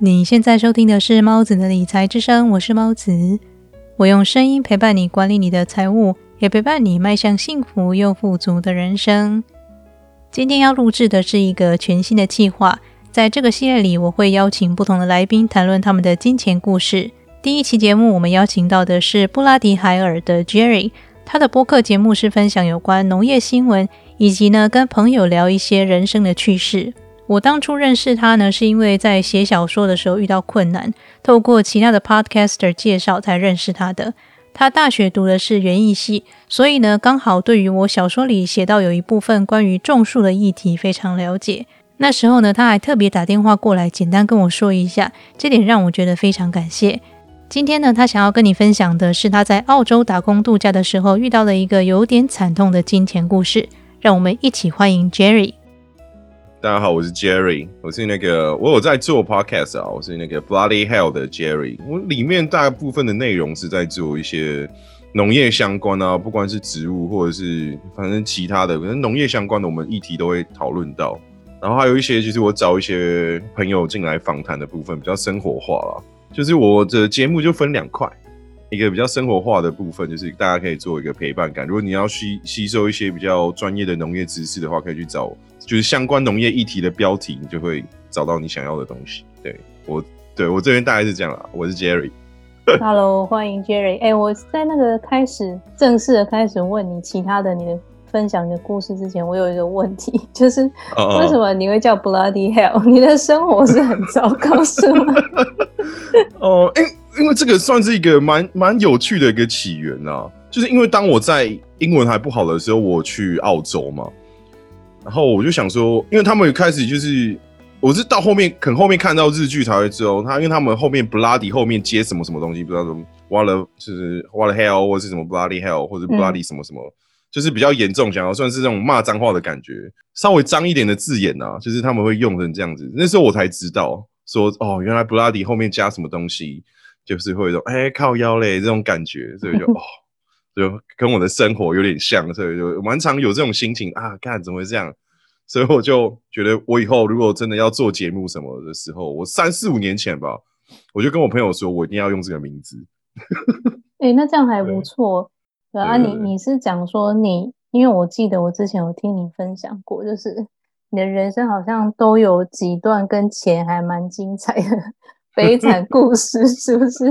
你现在收听的是猫子的理财之声，我是猫子，我用声音陪伴你管理你的财务，也陪伴你迈向幸福又富足的人生。今天要录制的是一个全新的计划，在这个系列里，我会邀请不同的来宾谈论他们的金钱故事。第一期节目，我们邀请到的是布拉迪海尔的 Jerry，他的播客节目是分享有关农业新闻，以及呢跟朋友聊一些人生的趣事。我当初认识他呢，是因为在写小说的时候遇到困难，透过其他的 podcaster 介绍才认识他的。他大学读的是园艺系，所以呢，刚好对于我小说里写到有一部分关于种树的议题非常了解。那时候呢，他还特别打电话过来，简单跟我说一下，这点让我觉得非常感谢。今天呢，他想要跟你分享的是他在澳洲打工度假的时候遇到的一个有点惨痛的金钱故事。让我们一起欢迎 Jerry。大家好，我是 Jerry，我是那个我有在做 podcast 啊，我是那个 Bloody Hell 的 Jerry。我里面大部分的内容是在做一些农业相关啊，不管是植物或者是反正其他的，可能农业相关的我们议题都会讨论到。然后还有一些就是我找一些朋友进来访谈的部分，比较生活化啦。就是我的节目就分两块，一个比较生活化的部分，就是大家可以做一个陪伴感。如果你要吸吸收一些比较专业的农业知识的话，可以去找。就是相关农业议题的标题，你就会找到你想要的东西。对我，对我这边大概是这样啦。我是 Jerry。Hello，欢迎 Jerry。哎，我在那个开始正式的开始问你其他的你的分享你的故事之前，我有一个问题，就是为什么你会叫 Bloody Hell？你的生活是很糟糕是吗？哦，因因为这个算是一个蛮蛮有趣的一个起源啊。就是因为当我在英文还不好的时候，我去澳洲嘛。然后我就想说，因为他们开始就是，我是到后面，可能后面看到日剧才会知道，他因为他们后面 bloody 后面接什么什么东西，不知道什么 what 就是 what hell 或是什么 bloody hell 或者 bloody 什么什么，就是比较严重，想要算是这种骂脏话的感觉，稍微脏一点的字眼啊，就是他们会用成这样子。那时候我才知道，说哦，原来 bloody 后面加什么东西，就是会说哎靠腰嘞这种感觉，所以就哦。就跟我的生活有点像，所以就蛮常有这种心情啊。看怎么会这样？所以我就觉得，我以后如果真的要做节目什么的时候，我三四五年前吧，我就跟我朋友说，我一定要用这个名字。哎，那这样还不错。对啊，你你是讲说你，因为我记得我之前有听你分享过，就是你的人生好像都有几段跟钱还蛮精彩的 悲惨故事，是不是？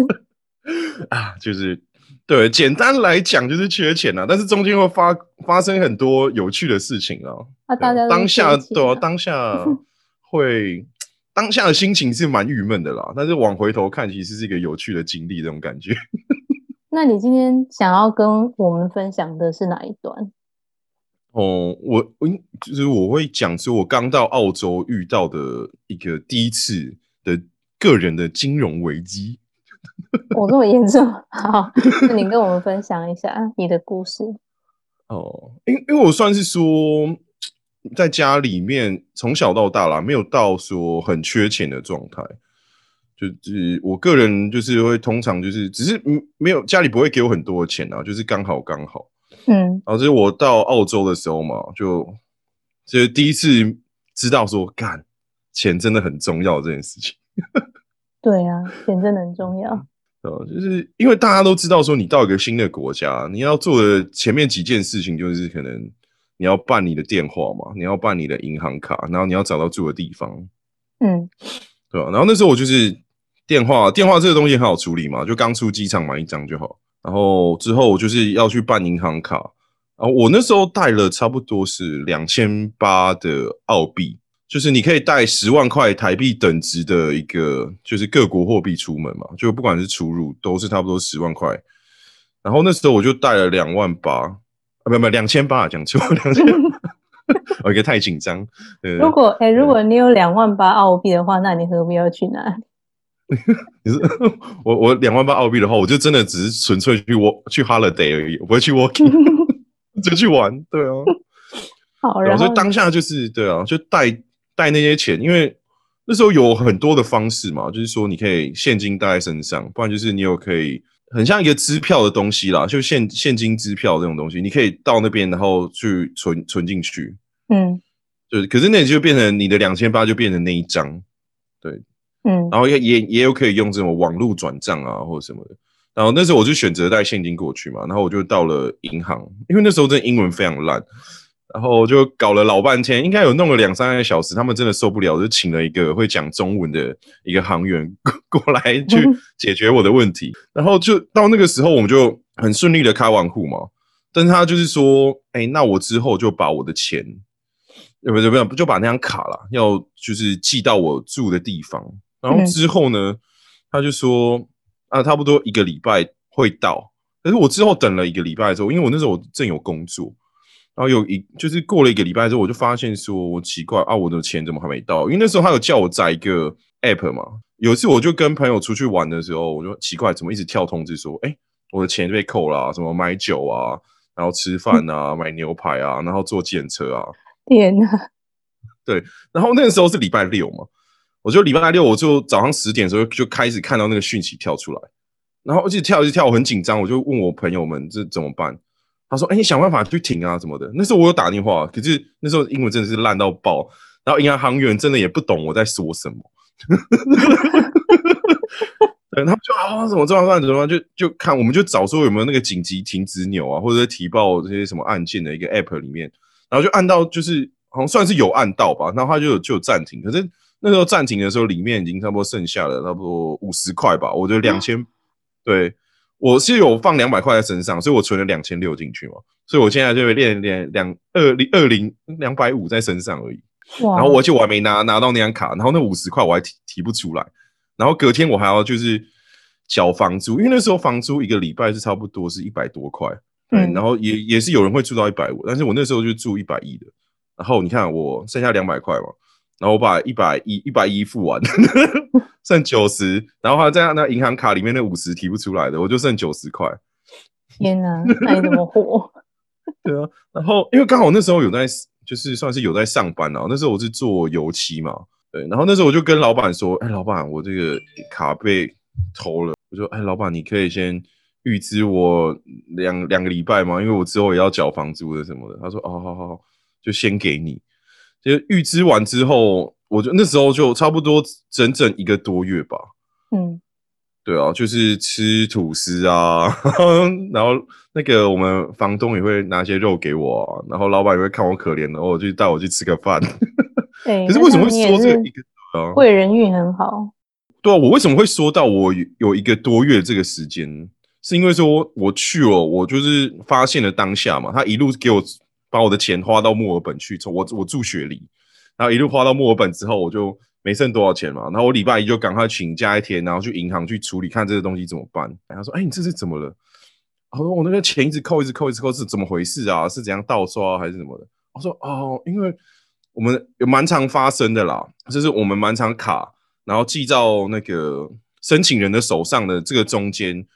啊，就是。对，简单来讲就是缺钱啊，但是中间会发发生很多有趣的事情啊。啊，大家当下对，当下 会当下的心情是蛮郁闷的啦，但是往回头看，其实是一个有趣的经历，这种感觉。那你今天想要跟我们分享的是哪一段？哦，我我就是我会讲说，我刚到澳洲遇到的一个第一次的个人的金融危机。我这么严重，好，那你跟我们分享一下你的故事。哦，因因为我算是说，在家里面从小到大啦，没有到说很缺钱的状态。就是我个人就是会通常就是只是没有家里不会给我很多钱啊，就是刚好刚好。嗯，然后就是我到澳洲的时候嘛，就就是第一次知道说，干钱真的很重要这件事情。对啊，钱真的很重要。呃，就是因为大家都知道，说你到一个新的国家，你要做的前面几件事情，就是可能你要办你的电话嘛，你要办你的银行卡，然后你要找到住的地方，嗯，对吧？然后那时候我就是电话，电话这个东西很好处理嘛，就刚出机场买一张就好。然后之后我就是要去办银行卡，啊，我那时候带了差不多是两千八的澳币。就是你可以带十万块台币等值的一个，就是各国货币出门嘛，就不管是出入都是差不多十万块。然后那时候我就带了两万八，啊，不不，两千八，讲错，两千。我 一个太紧张。如果哎，如果你有两万八澳币的话，那你何必要去哪里？你是我我两万八澳币的话，我就真的只是纯粹去我去 holiday 而已，我不会去 working，就去玩。对啊。好，然后当下就是对啊，就带。带那些钱，因为那时候有很多的方式嘛，就是说你可以现金带在身上，不然就是你有可以很像一个支票的东西啦，就现现金支票这种东西，你可以到那边然后去存存进去，嗯，就是可是那就变成你的两千八就变成那一张，对，嗯，然后也也也有可以用这种网络转账啊或者什么的。然后那时候我就选择带现金过去嘛，然后我就到了银行，因为那时候真的英文非常烂，然后就搞了老半天，应该有弄了两三个小时，他们真的受不了，就请了一个会讲中文的一个行员过过来 去解决我的问题。然后就到那个时候，我们就很顺利的开完户嘛。但是他就是说，哎，那我之后就把我的钱，不不不，就把那张卡了，要就是寄到我住的地方。然后之后呢，他就说，啊，差不多一个礼拜会到。可是我之后等了一个礼拜之后，因为我那时候我正有工作，然后有一就是过了一个礼拜之后，我就发现说我奇怪啊，我的钱怎么还没到？因为那时候他有叫我载一个 app 嘛。有一次我就跟朋友出去玩的时候，我就奇怪怎么一直跳通知说，哎，我的钱被扣了，什么买酒啊，然后吃饭啊，买牛排啊，然后坐检车啊。天哪！对，然后那个时候是礼拜六嘛，我就礼拜六我就早上十点的时候就开始看到那个讯息跳出来，然后一直跳一直跳，我很紧张，我就问我朋友们这怎么办？他说：“哎，你想办法去停啊，什么的。”那时候我有打电话，可是那时候英文真的是烂到爆，然后银行行员真的也不懂我在说什么。对，他们就啊，怎么这么办？怎么？就就看，我们就找说有没有那个紧急停止钮啊，或者提报这些什么案件的一个 app 里面，然后就按到，就是好像算是有按到吧，然后他就就暂停。可是那时候暂停的时候，里面已经差不多剩下了差不多五十块吧，我觉得两千，对。我是有放两百块在身上，所以我存了两千六进去嘛，所以我现在就练练两二零二零两百五在身上而已。然后我就我还没拿拿到那张卡，然后那五十块我还提提不出来，然后隔天我还要就是缴房租，因为那时候房租一个礼拜是差不多是一百多块，对，然后也也是有人会住到一百五，但是我那时候就住一百一的，然后你看我剩下两百块嘛。然后我把一百一一百一付完，剩九十，然后还在那银行卡里面那五十提不出来的，我就剩九十块。天哪，那你怎么活？对啊，然后因为刚好那时候有在，就是算是有在上班啊。那时候我是做油漆嘛，对。然后那时候我就跟老板说：“哎，老板，我这个卡被偷了。”我说：“哎，老板，你可以先预支我两两个礼拜吗？因为我之后也要缴房租的什么的。”他说：“哦，好好好，就先给你。”就预支完之后，我就那时候就差不多整整一个多月吧。嗯，对啊，就是吃吐司啊，然后那个我们房东也会拿些肉给我，然后老板也会看我可怜，然后就带我去吃个饭。对，可是为什么会说这个一个贵人运很好？对啊，我为什么会说到我有一个多月这个时间？是因为说我去了，我就是发现了当下嘛，他一路给我。把我的钱花到墨尔本去，从我我住雪梨，然后一路花到墨尔本之后，我就没剩多少钱嘛。然后我礼拜一就赶快请假一天，然后去银行去处理，看这个东西怎么办。然后说：“哎，你这是怎么了？”我说：“我那个钱一直扣，一直扣，一直扣，是怎么回事啊？是怎样盗刷还是什么的？”我说：“哦，因为我们有蛮常发生的啦，就是我们蛮常卡，然后寄到那个申请人的手上的这个中间，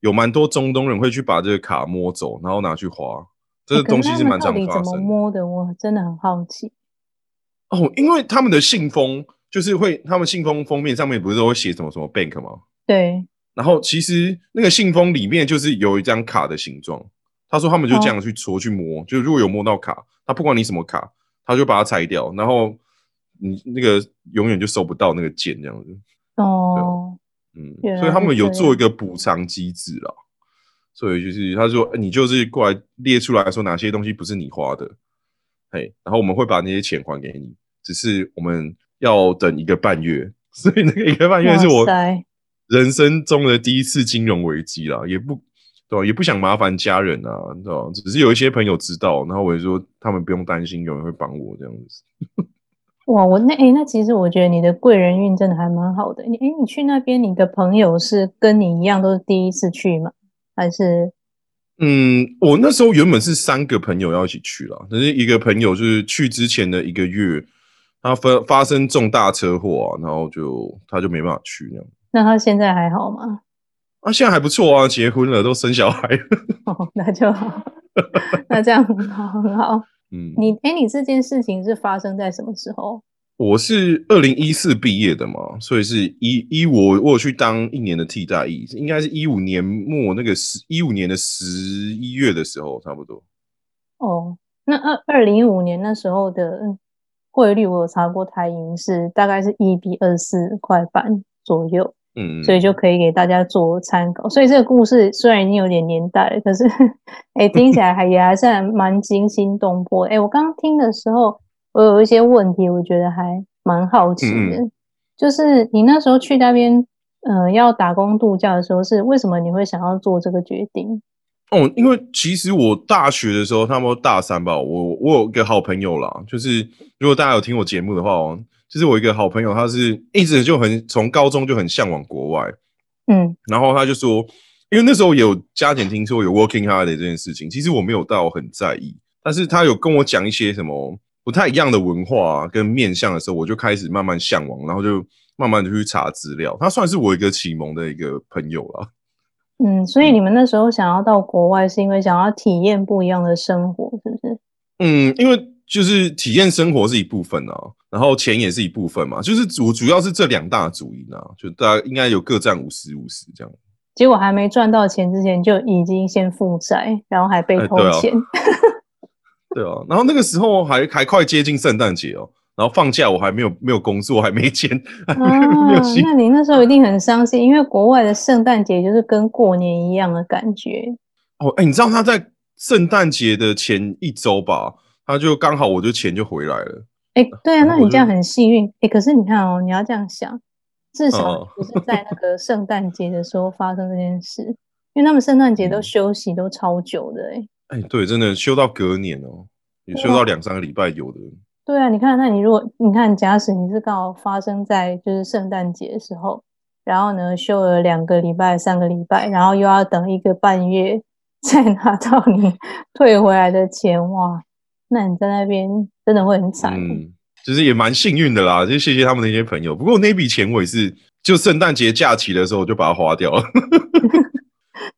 有蛮多中东人会去把这个卡摸走，然后拿去花。”这个东西是蛮常发生。怎么摸的？我真的很好奇。哦，因为他们的信封就是会，他们信封封面上面不是都会写什么什么 bank 吗？对。然后其实那个信封里面就是有一张卡的形状。他说他们就这样去戳去摸，就如果有摸到卡，他不管你什么卡，他就把它拆掉，然后你那个永远就收不到那个件这样子。哦。嗯，所以他们有做一个补偿机制啊。所以就是他说，你就是过来列出来说哪些东西不是你花的，嘿，然后我们会把那些钱还给你，只是我们要等一个半月，所以那个一个半月是我人生中的第一次金融危机啦，也不对吧？也不想麻烦家人啊，知道只是有一些朋友知道，然后我就说他们不用担心，有人会帮我这样子。哇，我那哎，那其实我觉得你的贵人运真的还蛮好的。你哎，你去那边，你的朋友是跟你一样都是第一次去吗？还是，嗯，我那时候原本是三个朋友要一起去了，但是一个朋友就是去之前的一个月，他发发生重大车祸，然后就他就没办法去那样。那他现在还好吗？啊，现在还不错啊，结婚了，都生小孩。哦，那就好，那这样很好，很好。嗯，你哎，你这件事情是发生在什么时候？我是二零一四毕业的嘛，所以是一一我我去当一年的替代役，应该是一五年末那个十一五年的十一月的时候差不多。哦，那二二零一五年那时候的汇率我有查过，台银是大概是一比二四块半左右，嗯，所以就可以给大家做参考。所以这个故事虽然已经有点年代了，可是 哎，听起来还也还是蛮惊心动魄。哎，我刚刚听的时候，我有一些问题，我觉得还蛮好奇的，就是你那时候去那边，呃，要打工度假的时候，是为什么你会想要做这个决定？哦，因为其实我大学的时候，他们大三吧，我我有一个好朋友啦，就是如果大家有听我节目的话哦，就是我一个好朋友，他是一直就很从高中就很向往国外，嗯，然后他就说，因为那时候有加减听说有 working holiday 这件事情，其实我没有到很在意，但是他有跟我讲一些什么不太一样的文化跟面向的时候，我就开始慢慢向往，然后就慢慢的去查资料，他算是我一个启蒙的一个朋友了。嗯，所以你们那时候想要到国外，是因为想要体验不一样的生活，是不是？嗯，因为就是体验生活是一部分啊，然后钱也是一部分嘛，就是主主要是这两大主因啊，就大家应该有各占五十五十这样。结果还没赚到钱之前，就已经先负债，然后还被偷钱。对啊，然后那个时候还还快接近圣诞节哦。然后放假我还没有没有工作，还没钱，没有那你那时候一定很伤心，因为国外的圣诞节就是跟过年一样的感觉。哦，哎，你知道他在圣诞节的前一周吧，他就刚好我就钱就回来了。哎，对啊，那你这样很幸运。哎，可是你看哦，你要这样想，至少不是在那个圣诞节的时候发生这件事，因为他们圣诞节都休息都超久的。哎，哎，对，真的休到隔年哦，也休到两三个礼拜有的。对啊，你看，那你如果你看，假使你是刚好发生在就是圣诞节的时候，然后呢休了两个礼拜、三个礼拜，然后又要等一个半月再拿到你 退回来的钱，哇，那你在那边真的会很惨。嗯，其实也蛮幸运的啦，就谢谢他们那些朋友。不过那笔钱我也是就圣诞节假期的时候就把它花掉了，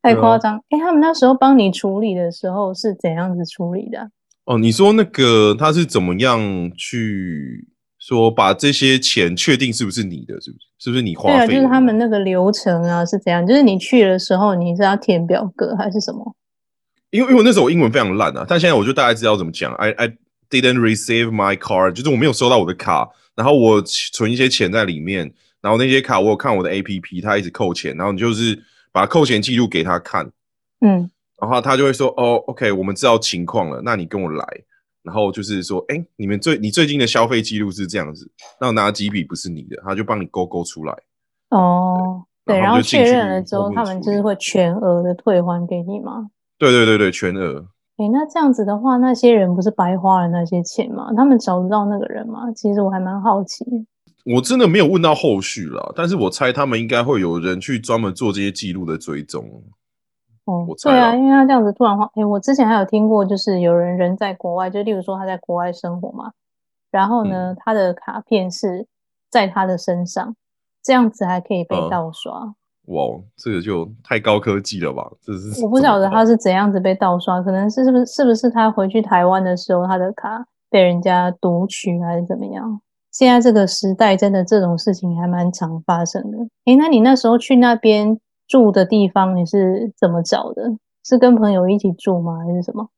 太夸张。哎，他们那时候帮你处理的时候是怎样子处理的？哦，你说那个他是怎么样去说把这些钱确定是不是你的，是不是？是不是你花费？对啊，就是他们那个流程啊是怎样？就是你去的时候你是要填表格还是什么？因为因为那时候我英文非常烂啊，但现在我就大概知道怎么讲。I I didn't receive my card，就是我没有收到我的卡，然后我存一些钱在里面，然后那些卡我有看我的 A P P，它一直扣钱，然后你就是把扣钱记录给他看，嗯。然后他就会说：“哦，OK，我们知道情况了，那你跟我来。然后就是说，哎，你们最你最近的消费记录是这样子，那哪几笔不是你的，他就帮你勾勾出来。哦，对，然后确认了之后，他们就是会全额的退还给你吗？对对对对，全额。哎，那这样子的话，那些人不是白花了那些钱吗？他们找得到那个人吗？其实我还蛮好奇。我真的没有问到后续了，但是我猜他们应该会有人去专门做这些记录的追踪。”哦，对啊，因为他这样子突然话，哎，我之前还有听过，就是有人人在国外，就例如说他在国外生活嘛，然后呢，他的卡片是在他的身上，这样子还可以被盗刷。哇，这个就太高科技了吧？这是我不晓得他是怎样子被盗刷，可能是是不是是不是他回去台湾的时候，他的卡被人家读取还是怎么样？现在这个时代，真的这种事情还蛮常发生的。哎，那你那时候去那边？住的地方你是怎么找的？是跟朋友一起住吗？还是什么？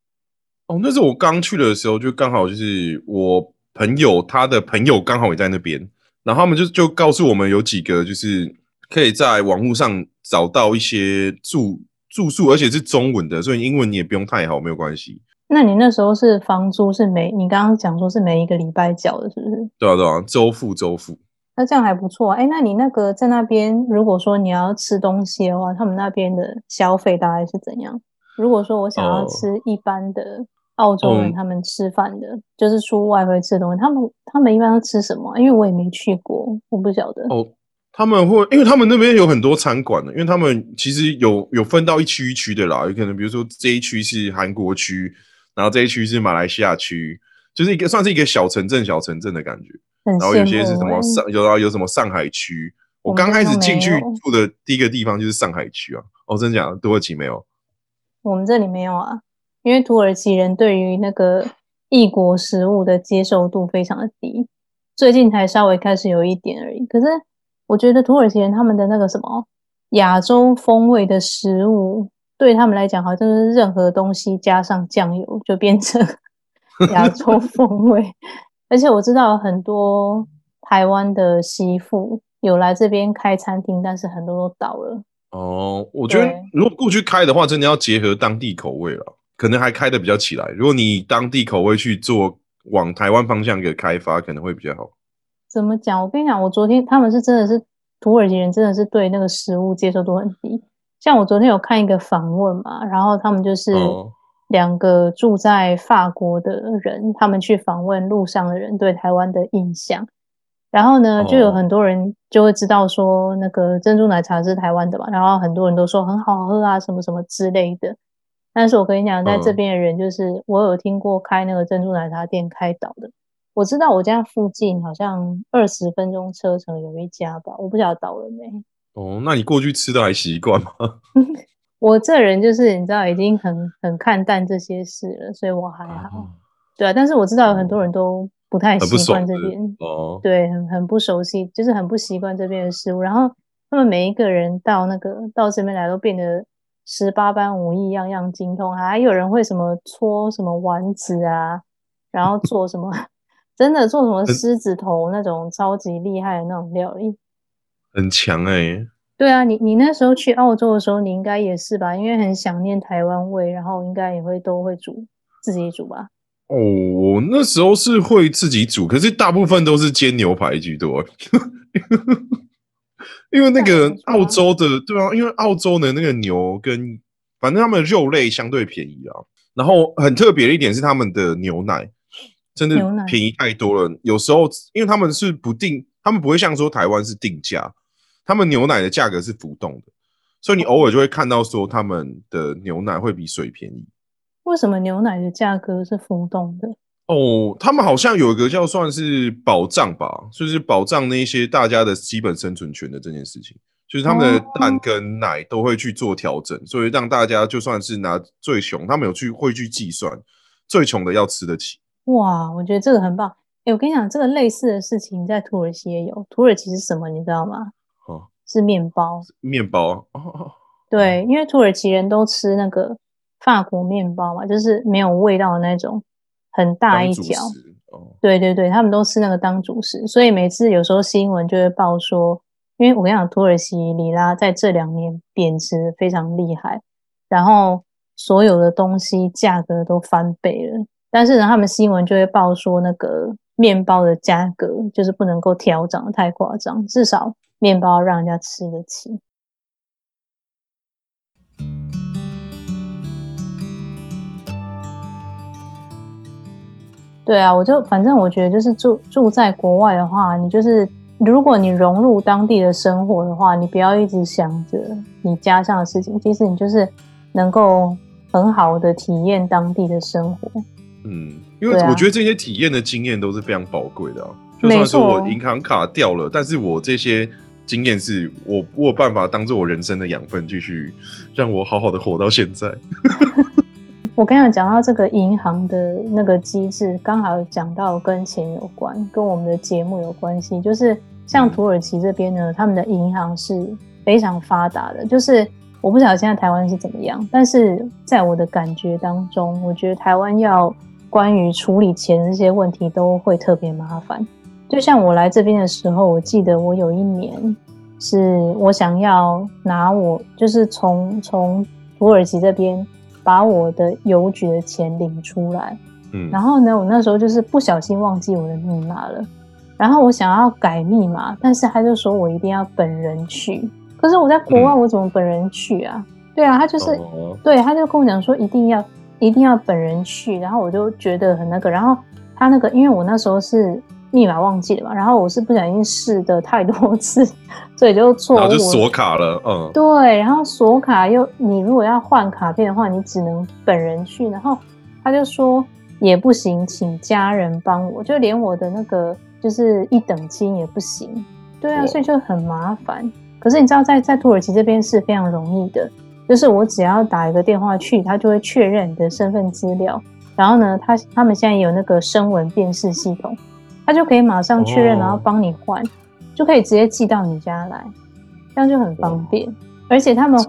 哦，那是我刚去的时候，就刚好就是我朋友他的朋友刚好也在那边，然后他们就就告诉我们有几个就是可以在网络上找到一些住住宿，而且是中文的，所以英文你也不用太好，没有关系。那你那时候是房租是每你刚刚讲说是每一个礼拜缴的，是不是？对啊，对啊，周付周付。那这样还不错，哎，那你那个在那边，如果说你要吃东西的话，他们那边的消费大概是怎样？如果说我想要吃一般的澳洲人他们吃饭的，就是出外会吃东西，他们他们一般都吃什么？因为我也没去过，我不晓得。哦，他们会，因为他们那边有很多餐馆的，因为他们其实有有分到一区一区的啦，有可能比如说这一区是韩国区，然后这一区是马来西亚区，就是一个算是一个小城镇小城镇的感觉。然后有些是什么上有啊有什么上海区，我刚开始进去住的第一个地方就是上海区啊。哦，真的假的？土耳其没有？我们这里没有啊，因为土耳其人对于那个异国食物的接受度非常的低，最近才稍微开始有一点而已。可是我觉得土耳其人他们的那个什么亚洲风味的食物，对他们来讲好像是任何东西加上酱油就变成 亚洲 风味。而且我知道很多台湾的媳妇有来这边开餐厅，但是很多都倒了。哦，我觉得如果过去开的话，真的要结合当地口味了，可能还开的比较起来。如果你当地口味去做，往台湾方向给开发，可能会比较好。怎么讲？我跟你讲，我昨天他们是真的是土耳其人，真的是对那个食物接受度很低。像我昨天有看一个访问嘛，然后他们就是两个住在法国的人，他们去访问路上的人对台湾的印象。然后呢，就有很多人就会知道说那个珍珠奶茶是台湾的嘛，然后很多人都说很好喝啊，什么什么之类的。但是我跟你讲，在这边的人就是我有听过开那个珍珠奶茶店开倒的，我知道我家附近好像二十分钟车程有一家吧，我不晓得倒了没。哦，那你过去吃的还习惯吗？我这人就是你知道，已经很很看淡这些事了，所以我还好。对啊，但是我知道有很多人都。不太习惯这边哦，对，很很不熟悉，就是很不习惯这边的食物。然后他们每一个人到那个到这边来，都变得十八般武艺，样样精通。还有人会什么搓什么丸子啊，然后做什么 真的做什么狮子头那种超级厉害的那种料理，很强哎。对啊，你你那时候去澳洲的时候，你应该也是吧？因为很想念台湾味，然后应该也会都会煮自己煮吧。哦，我那时候是会自己煮，可是大部分都是煎牛排居多，因为那个澳洲的对啊，因为澳洲的那个牛跟反正他们肉类相对便宜啊，然后很特别的一点是他们的牛奶真的便宜太多了，有时候因为他们是不定，他们不会像说台湾是定价，他们牛奶的价格是浮动的，所以你偶尔就会看到说他们的牛奶会比水便宜。为什么牛奶的价格是浮动的？哦，他们好像有一个叫算是保障吧，就是保障那些大家的基本生存权的这件事情，就是他们的蛋跟奶都会去做调整，所以让大家就算是拿最穷，他们有去会去计算最穷的要吃得起。哇，我觉得这个很棒。哎，我跟你讲，这个类似的事情在土耳其也有。土耳其是什么？你知道吗？哦，是面包。面包。哦。对，因为土耳其人都吃那个。法国面包嘛，就是没有味道的那种，很大一条。对对对，他们都吃那个当主食，所以每次有时候新闻就会报说，因为我跟你讲，土耳其里拉在这两年贬值非常厉害，然后所有的东西价格都翻倍了。但是呢，他们新闻就会报说，那个面包的价格就是不能够调涨的太夸张，至少面包让人家吃得起。对啊，我就反正我觉得就是住住在国外的话，你就是如果你融入当地的生活的话，你不要一直想着你家乡的事情，其实你就是能够很好的体验当地的生活。嗯，因为我觉得这些体验的经验都是非常宝贵的啊。就算说我银行卡掉了，但是我这些经验是我我有办法当做我人生的养分，继续让我好好的活到现在。我刚刚讲到这个银行的那个机制，刚好讲到跟钱有关，跟我们的节目有关系。就是像土耳其这边呢，他们的银行是非常发达的。就是我不晓得现在台湾是怎么样，但是在我的感觉当中，我觉得台湾要关于处理钱这些问题都会特别麻烦。就像我来这边的时候，我记得我有一年是我想要拿我就是从从土耳其这边。把我的邮局的钱领出来，嗯，然后呢，我那时候就是不小心忘记我的密码了，然后我想要改密码，但是他就说我一定要本人去，可是我在国外，我怎么本人去啊？对啊，他就是，对，他就跟我讲说一定要一定要本人去，然后我就觉得很那个，然后他那个，因为我那时候是。密码忘记了嘛？然后我是不小心试的太多次，所以就错误，然后就锁卡了。嗯，对，然后锁卡又你如果要换卡片的话，你只能本人去。然后他就说也不行，请家人帮我，就连我的那个就是一等亲也不行。对啊，所以就很麻烦。可是你知道，在在土耳其这边是非常容易的，就是我只要打一个电话去，他就会确认你的身份资料。然后呢，他他们现在有那个声纹辨识系统。他就可以马上确认，然后帮你换，就可以直接寄到你家来，这样就很方便。而且他们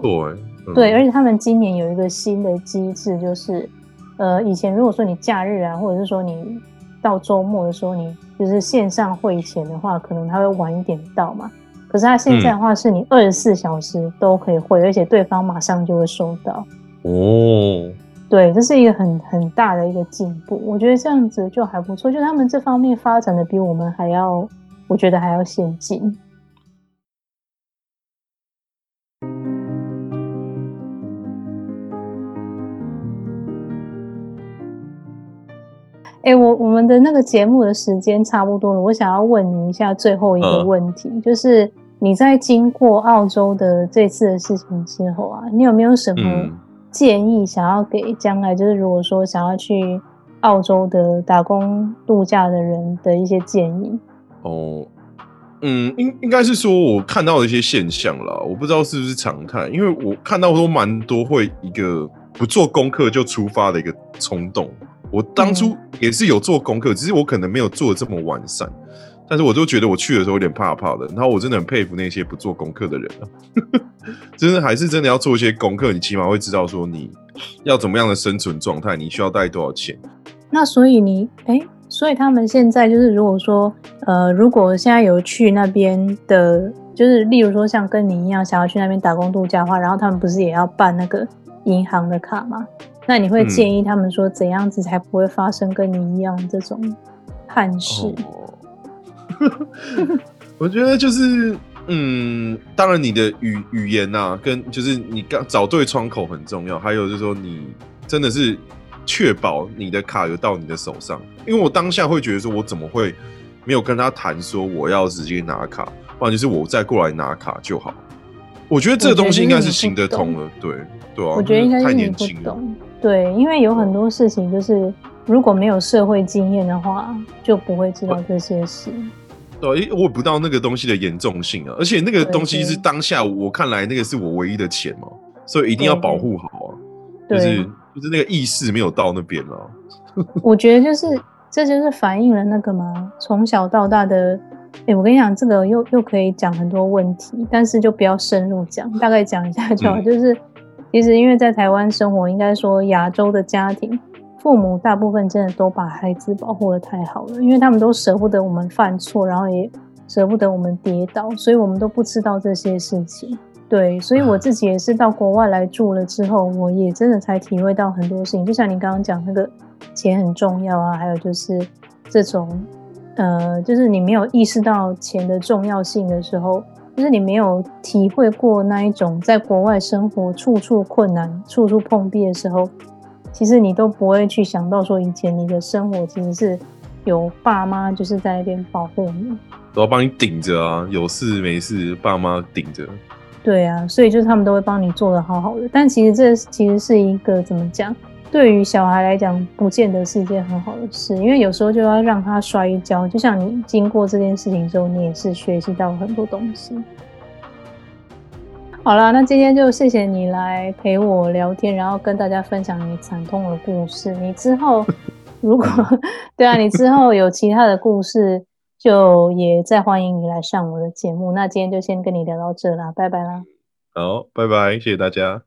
对，而且他们今年有一个新的机制，就是呃，以前如果说你假日啊，或者是说你到周末的时候，你就是线上汇钱的话，可能他会晚一点到嘛。可是他现在的话，是你二十四小时都可以汇，而且对方马上就会收到。哦，对，这是一个很很大的一个进步。我觉得这样子就还不错，就他们这方面发展的比我们还要，我觉得还要先进。哎，我我们的那个节目的时间差不多了，我想要问你一下最后一个问题，就是你在经过澳洲的这次的事情之后啊，你有没有什么建议想要给将来，就是如果说想要去澳洲的打工度假的人的一些建议？哦，嗯，应应该是说我看到的一些现象了，我不知道是不是常态，因为我看到都蛮多会一个不做功课就出发的一个冲动。我当初也是有做功课，只是我可能没有做的这么完善，但是我都觉得我去的时候有点怕怕的。然后我真的很佩服那些不做功课的人啊，真 的还是真的要做一些功课，你起码会知道说你要怎么样的生存状态，你需要带多少钱。那所以你哎，所以他们现在就是如果说呃，如果现在有去那边的，就是例如说像跟你一样想要去那边打工度假的话，然后他们不是也要办那个银行的卡吗？那你会建议他们说怎样子才不会发生跟你一样这种憾事？我觉得就是，嗯，当然你的语语言呐，跟就是你刚找对窗口很重要，还有就是说你真的是确保你的卡有到你的手上，因为我当下会觉得说，我怎么会没有跟他谈说我要直接拿卡，不然就是我再过来拿卡就好。我觉得这个东西应该是行得通了，对对啊，我觉得应该太年轻了。对，因为有很多事情就是如果没有社会经验的话，就不会知道这些事。对，我不到那个东西的严重性啊，而且那个东西是当下我看来那个是我唯一的钱嘛，所以一定要保护好啊。就是就是那个意识没有到那边了。我觉得就是这就是反映了那个嘛，从小到大的。哎，我跟你讲，这个又又可以讲很多问题，但是就不要深入讲，大概讲一下就好。就是。其实，因为在台湾生活，应该说亚洲的家庭，父母大部分真的都把孩子保护的太好了，因为他们都舍不得我们犯错，然后也舍不得我们跌倒，所以我们都不知道这些事情。对，所以我自己也是到国外来住了之后，我也真的才体会到很多事情。就像你刚刚讲那个钱很重要啊，还有就是这种，呃，就是你没有意识到钱的重要性的时候。就是你没有体会过那一种在国外生活处处困难、处处碰壁的时候，其实你都不会去想到说以前你的生活其实是有爸妈就是在那边保护你，都要帮你顶着啊，有事没事爸妈顶着。对啊，所以就是他们都会帮你做的好好的，但其实这其实是一个怎么讲？对于小孩来讲，不见得是一件很好的事，因为有时候就要让他摔一跤。就像你经过这件事情之后，你也是学习到很多东西。好了，那今天就谢谢你来陪我聊天，然后跟大家分享你惨痛的故事。你之后 如果 对啊，你之后有其他的故事，就也再欢迎你来上我的节目。那今天就先跟你聊到这啦，拜拜啦。好，拜拜，谢谢大家。